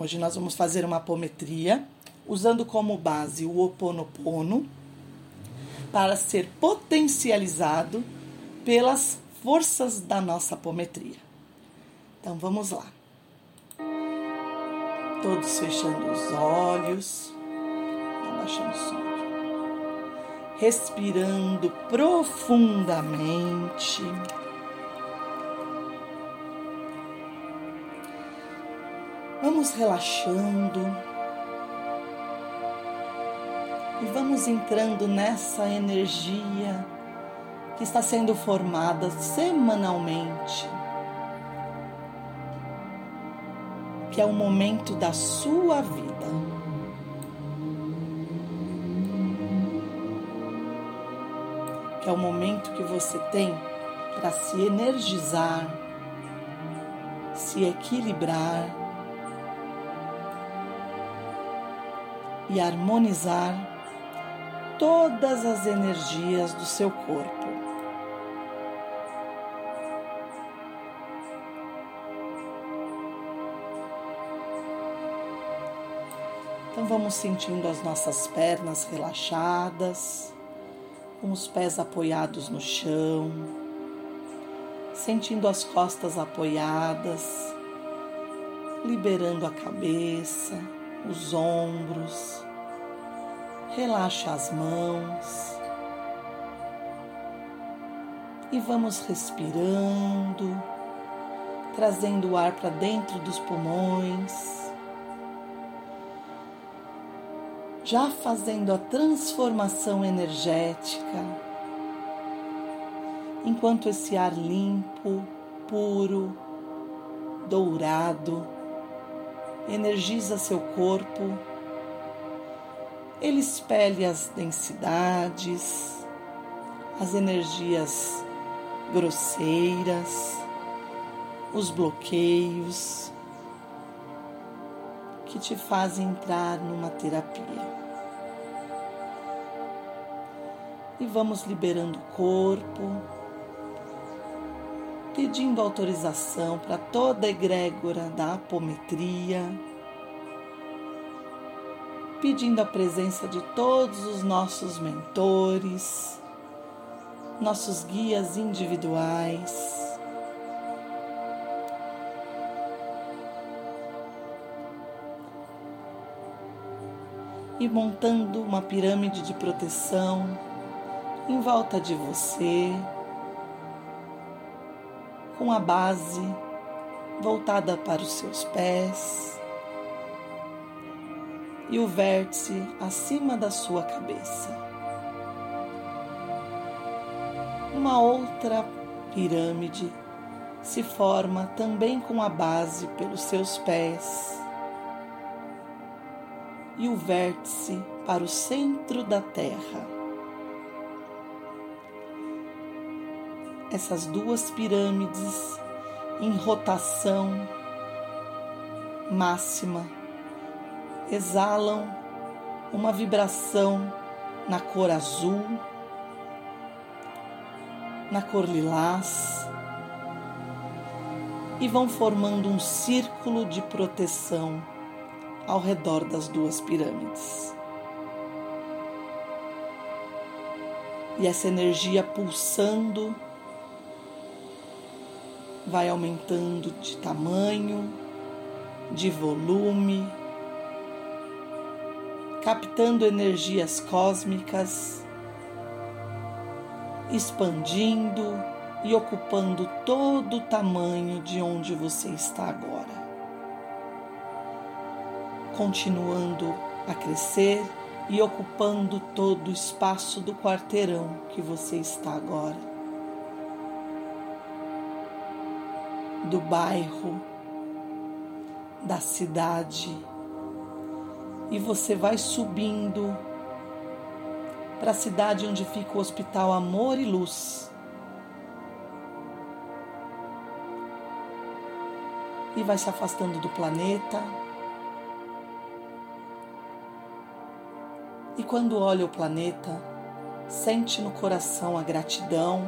Hoje nós vamos fazer uma apometria usando como base o Oponopono para ser potencializado pelas forças da nossa apometria. Então vamos lá. Todos fechando os olhos, abaixando o som. Respirando profundamente. Vamos relaxando e vamos entrando nessa energia que está sendo formada semanalmente, que é o momento da sua vida. Que é o momento que você tem para se energizar, se equilibrar e harmonizar todas as energias do seu corpo. Então vamos sentindo as nossas pernas relaxadas, com os pés apoiados no chão, sentindo as costas apoiadas, liberando a cabeça os ombros, relaxa as mãos e vamos respirando, trazendo o ar para dentro dos pulmões, já fazendo a transformação energética, enquanto esse ar limpo, puro, dourado, energiza seu corpo, ele expele as densidades, as energias grosseiras, os bloqueios que te fazem entrar numa terapia. E vamos liberando o corpo, pedindo autorização para toda a egrégora da apometria, pedindo a presença de todos os nossos mentores, nossos guias individuais. E montando uma pirâmide de proteção em volta de você com a base voltada para os seus pés e o vértice acima da sua cabeça. Uma outra pirâmide se forma também com a base pelos seus pés e o vértice para o centro da Terra. Essas duas pirâmides em rotação máxima exalam uma vibração na cor azul, na cor lilás e vão formando um círculo de proteção ao redor das duas pirâmides. E essa energia pulsando vai aumentando de tamanho, de volume, captando energias cósmicas, expandindo e ocupando todo o tamanho de onde você está agora. Continuando a crescer e ocupando todo o espaço do quarteirão que você está agora. Do bairro, da cidade, e você vai subindo para a cidade onde fica o Hospital Amor e Luz. E vai se afastando do planeta. E quando olha o planeta, sente no coração a gratidão,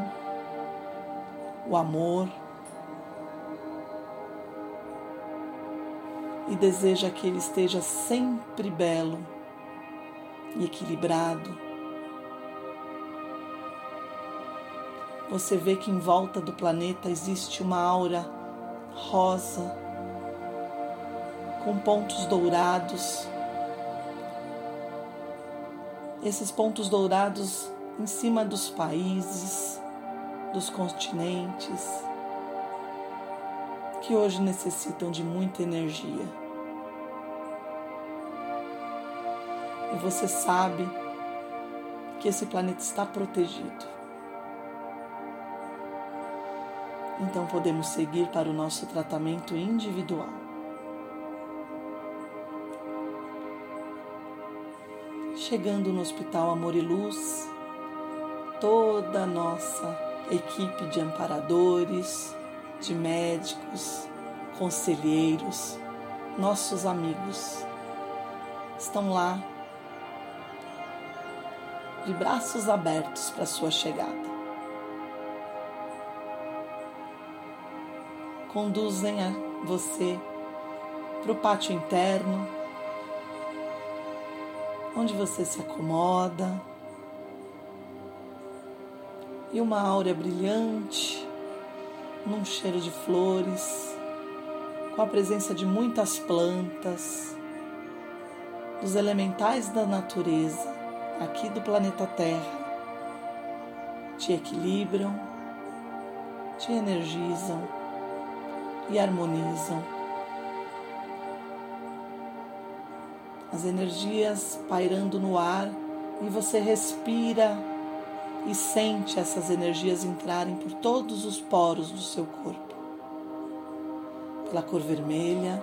o amor, e deseja que ele esteja sempre belo e equilibrado. Você vê que em volta do planeta existe uma aura rosa com pontos dourados. Esses pontos dourados em cima dos países, dos continentes, que hoje necessitam de muita energia. E você sabe que esse planeta está protegido. Então podemos seguir para o nosso tratamento individual. Chegando no Hospital Amor e Luz, toda a nossa equipe de amparadores, de médicos, conselheiros, nossos amigos estão lá de braços abertos para sua chegada. Conduzem a você para o pátio interno, onde você se acomoda e uma áurea brilhante, num cheiro de flores, com a presença de muitas plantas, dos elementais da natureza aqui do planeta Terra, te equilibram, te energizam e harmonizam. As energias pairando no ar e você respira e sente essas energias entrarem por todos os poros do seu corpo. Pela cor vermelha.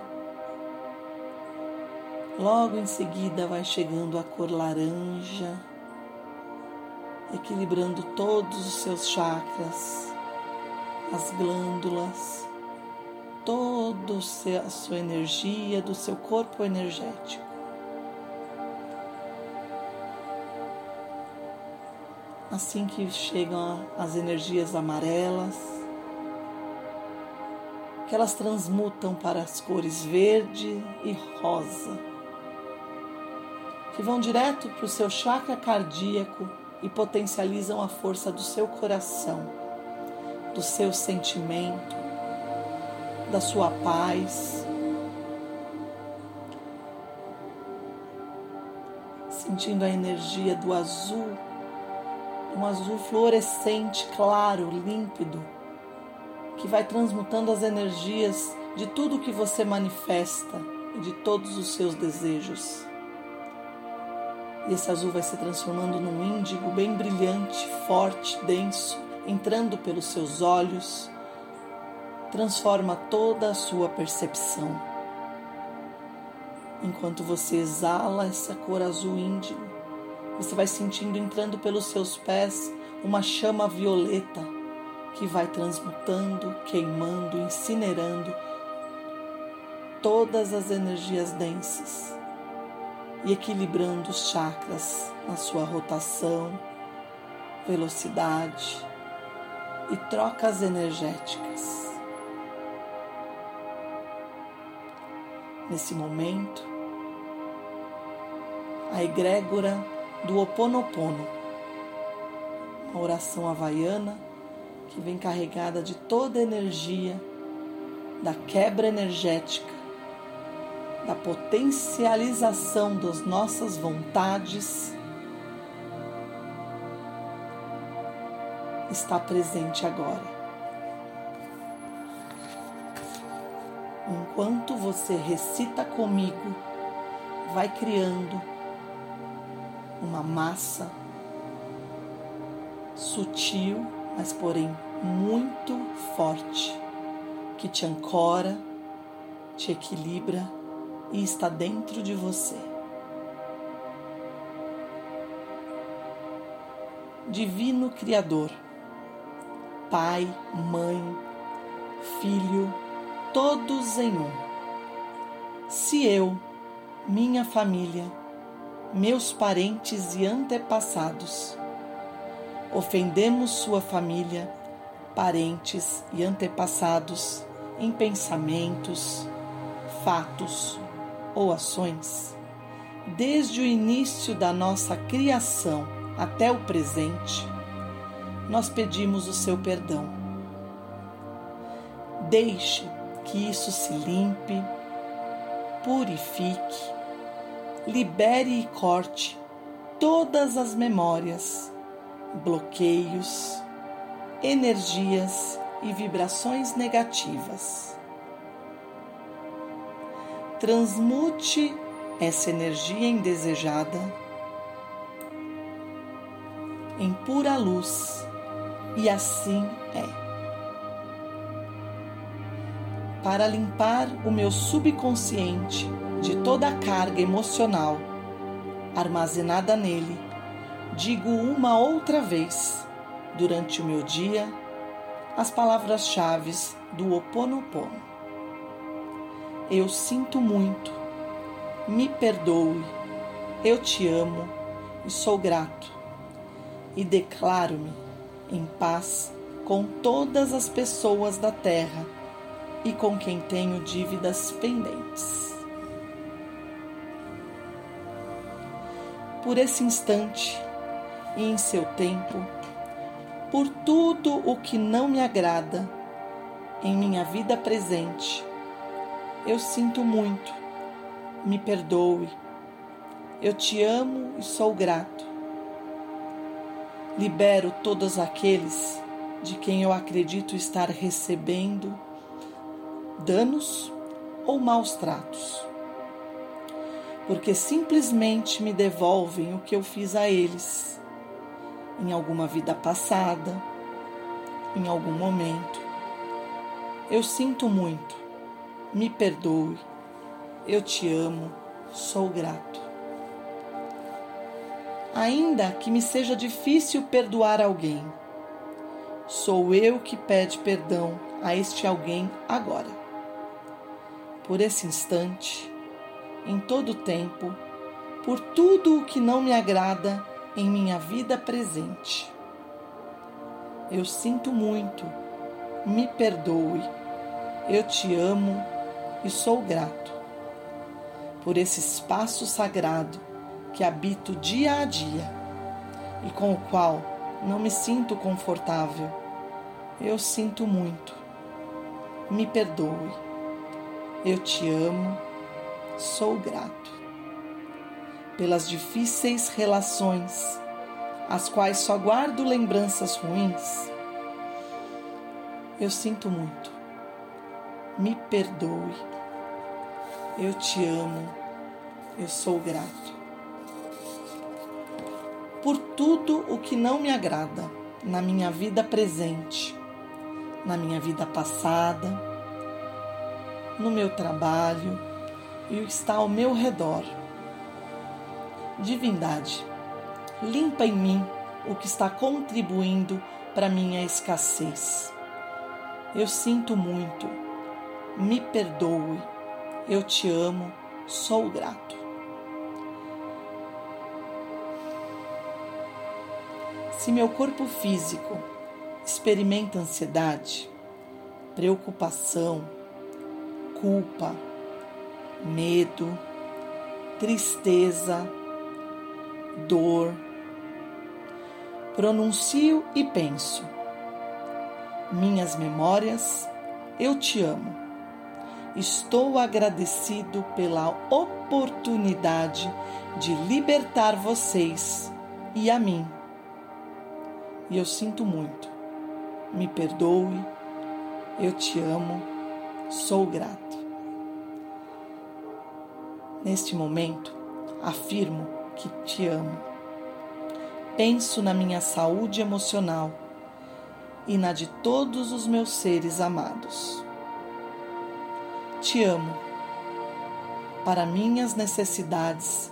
Logo em seguida vai chegando a cor laranja, equilibrando todos os seus chakras, as glândulas, toda a sua energia do seu corpo energético. assim que chegam as energias amarelas, que elas transmutam para as cores verde e rosa, que vão direto para o seu chakra cardíaco e potencializam a força do seu coração, do seu sentimento, da sua paz. Sentindo a energia do azul um azul fluorescente, claro, límpido, que vai transmutando as energias de tudo que você manifesta e de todos os seus desejos. E esse azul vai se transformando num índigo bem brilhante, forte, denso, entrando pelos seus olhos, transforma toda a sua percepção. Enquanto você exala essa cor azul índigo, você vai sentindo entrando pelos seus pés uma chama violeta que vai transmutando, queimando, incinerando todas as energias densas e equilibrando os chakras na sua rotação, velocidade e trocas energéticas. Nesse momento, a egrégora do Ho Oponopono, uma oração havaiana que vem carregada de toda a energia da quebra energética, da potencialização das nossas vontades, está presente agora. Enquanto você recita comigo, vai criando uma massa sutil, mas porém muito forte, que te ancora, te equilibra e está dentro de você. Divino Criador, Pai, Mãe, Filho, todos em um. Se eu, minha família, meus parentes e antepassados. Ofendemos sua família, parentes e antepassados em pensamentos, fatos ou ações, desde o início da nossa criação até o presente, nós pedimos o seu perdão. Deixe que isso se limpe, purifique, libere e corte todas as memórias, bloqueios, energias e vibrações negativas. Transmute essa energia indesejada em pura luz, e assim é. Para limpar o meu subconsciente de toda a carga emocional armazenada nele, digo uma outra vez durante o meu dia as palavras-chave do Ho Oponopono. Eu sinto muito, me perdoe, eu te amo e sou grato, e declaro-me em paz com todas as pessoas da terra e com quem tenho dívidas pendentes. Por esse instante e em seu tempo, por tudo o que não me agrada em minha vida presente. Eu sinto muito, me perdoe. Eu te amo e sou grato. Libero todos aqueles de quem eu acredito estar recebendo danos ou maus tratos, porque simplesmente me devolvem o que eu fiz a eles em alguma vida passada, em algum momento. Eu sinto muito, me perdoe, eu te amo, sou grato. Ainda que me seja difícil perdoar alguém, sou eu que pede perdão a este alguém agora. Por esse instante, em todo o tempo, por tudo o que não me agrada em minha vida presente. Eu sinto muito, me perdoe, eu te amo e sou grato por esse espaço sagrado que habito dia a dia e com o qual não me sinto confortável. Eu sinto muito, me perdoe, eu te amo, sou grato pelas difíceis relações, as quais só guardo lembranças ruins, eu sinto muito. Me perdoe. Eu te amo. Eu sou grato. Por tudo o que não me agrada na minha vida presente, na minha vida passada, no meu trabalho e o que está ao meu redor divindade, limpa em mim o que está contribuindo para minha escassez. Eu sinto muito, me perdoe, eu te amo, sou grato. Se meu corpo físico experimenta ansiedade, preocupação, culpa, medo, tristeza, dor. Pronuncio e penso. Minhas memórias, eu te amo. Estou agradecido pela oportunidade de libertar vocês e a mim. E eu sinto muito. Me perdoe. Eu te amo. Sou grato. Neste momento, afirmo que te amo. Penso na minha saúde emocional e na de todos os meus seres amados. Te amo para minhas necessidades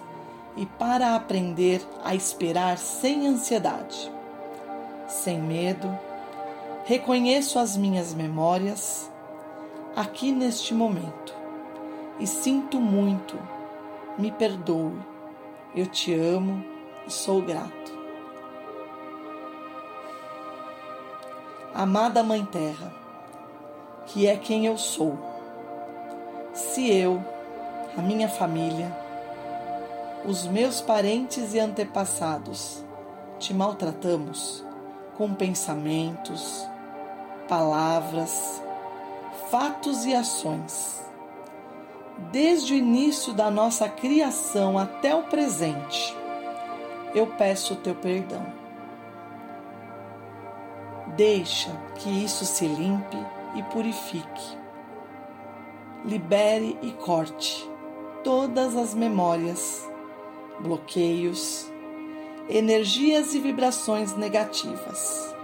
e para aprender a esperar sem ansiedade, sem medo. Reconheço as minhas memórias aqui neste momento e sinto muito. Me perdoe eu te amo e sou grato. Amada Mãe Terra, que é quem eu sou, se eu, a minha família, os meus parentes e antepassados te maltratamos com pensamentos, palavras, fatos e ações, desde o início da nossa criação até o presente, eu peço o teu perdão. Deixa que isso se limpe e purifique. Libere e corte todas as memórias, bloqueios, energias e vibrações negativas.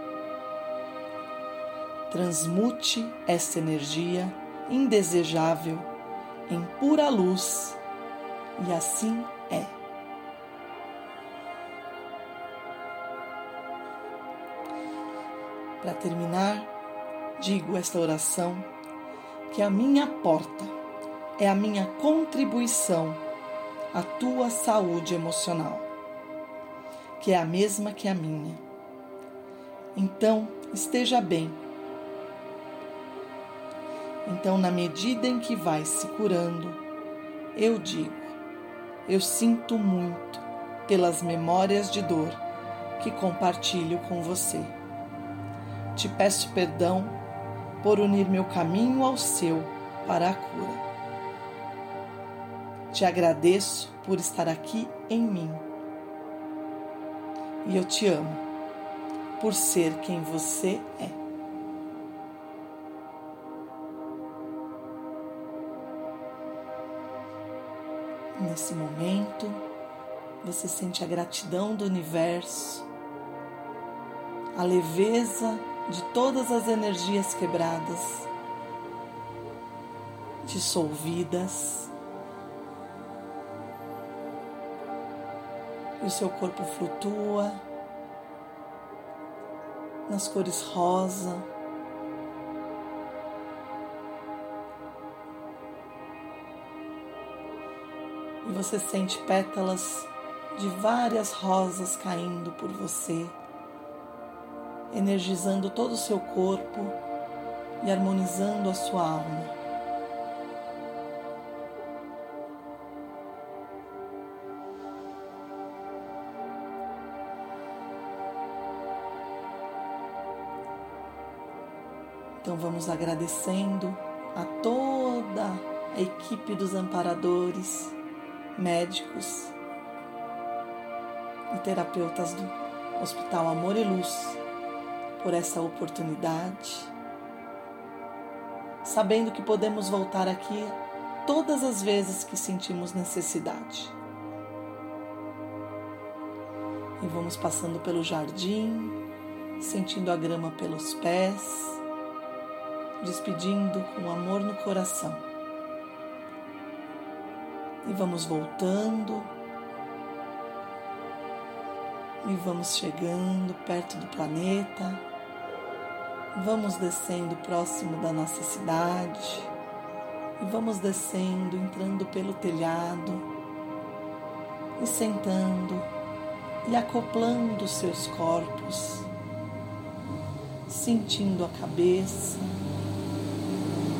Transmute essa energia indesejável em pura luz e assim é. Para terminar, digo esta oração que a minha porta é a minha contribuição à tua saúde emocional, que é a mesma que a minha. Então, esteja bem. Então, na medida em que vai se curando, eu digo: eu sinto muito pelas memórias de dor que compartilho com você. Te peço perdão por unir meu caminho ao seu para a cura. Te agradeço por estar aqui em mim. E eu te amo por ser quem você é. Nesse momento, você sente a gratidão do universo, a leveza de todas as energias quebradas, dissolvidas, e o seu corpo flutua nas cores rosa. E você sente pétalas de várias rosas caindo por você energizando todo o seu corpo e harmonizando a sua alma. Então vamos agradecendo a toda a equipe dos amparadores, médicos e terapeutas do Hospital Amor e Luz por essa oportunidade, sabendo que podemos voltar aqui todas as vezes que sentimos necessidade. E vamos passando pelo jardim, sentindo a grama pelos pés, despedindo com amor no coração. E vamos voltando. E vamos chegando perto do planeta Vamos descendo próximo da nossa cidade. E vamos descendo, entrando pelo telhado. E sentando e acoplando seus corpos, sentindo a cabeça,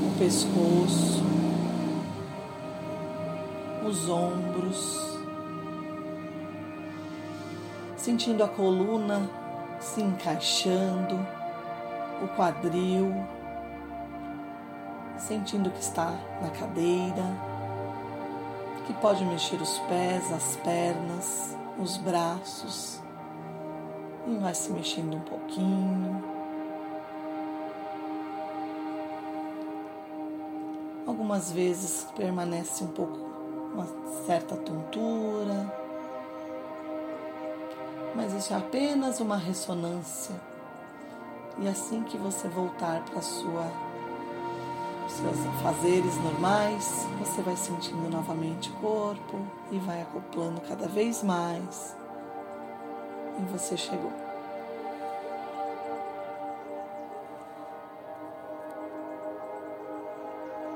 o pescoço, os ombros, sentindo a coluna se encaixando o quadril, sentindo que está na cadeira, que pode mexer os pés, as pernas, os braços, e vai se mexendo um pouquinho. Algumas vezes permanece um pouco uma certa tontura, mas isso é apenas uma ressonância e assim que você voltar para sua seus fazeres normais, você vai sentindo novamente o corpo e vai acoplando cada vez mais. E você chegou.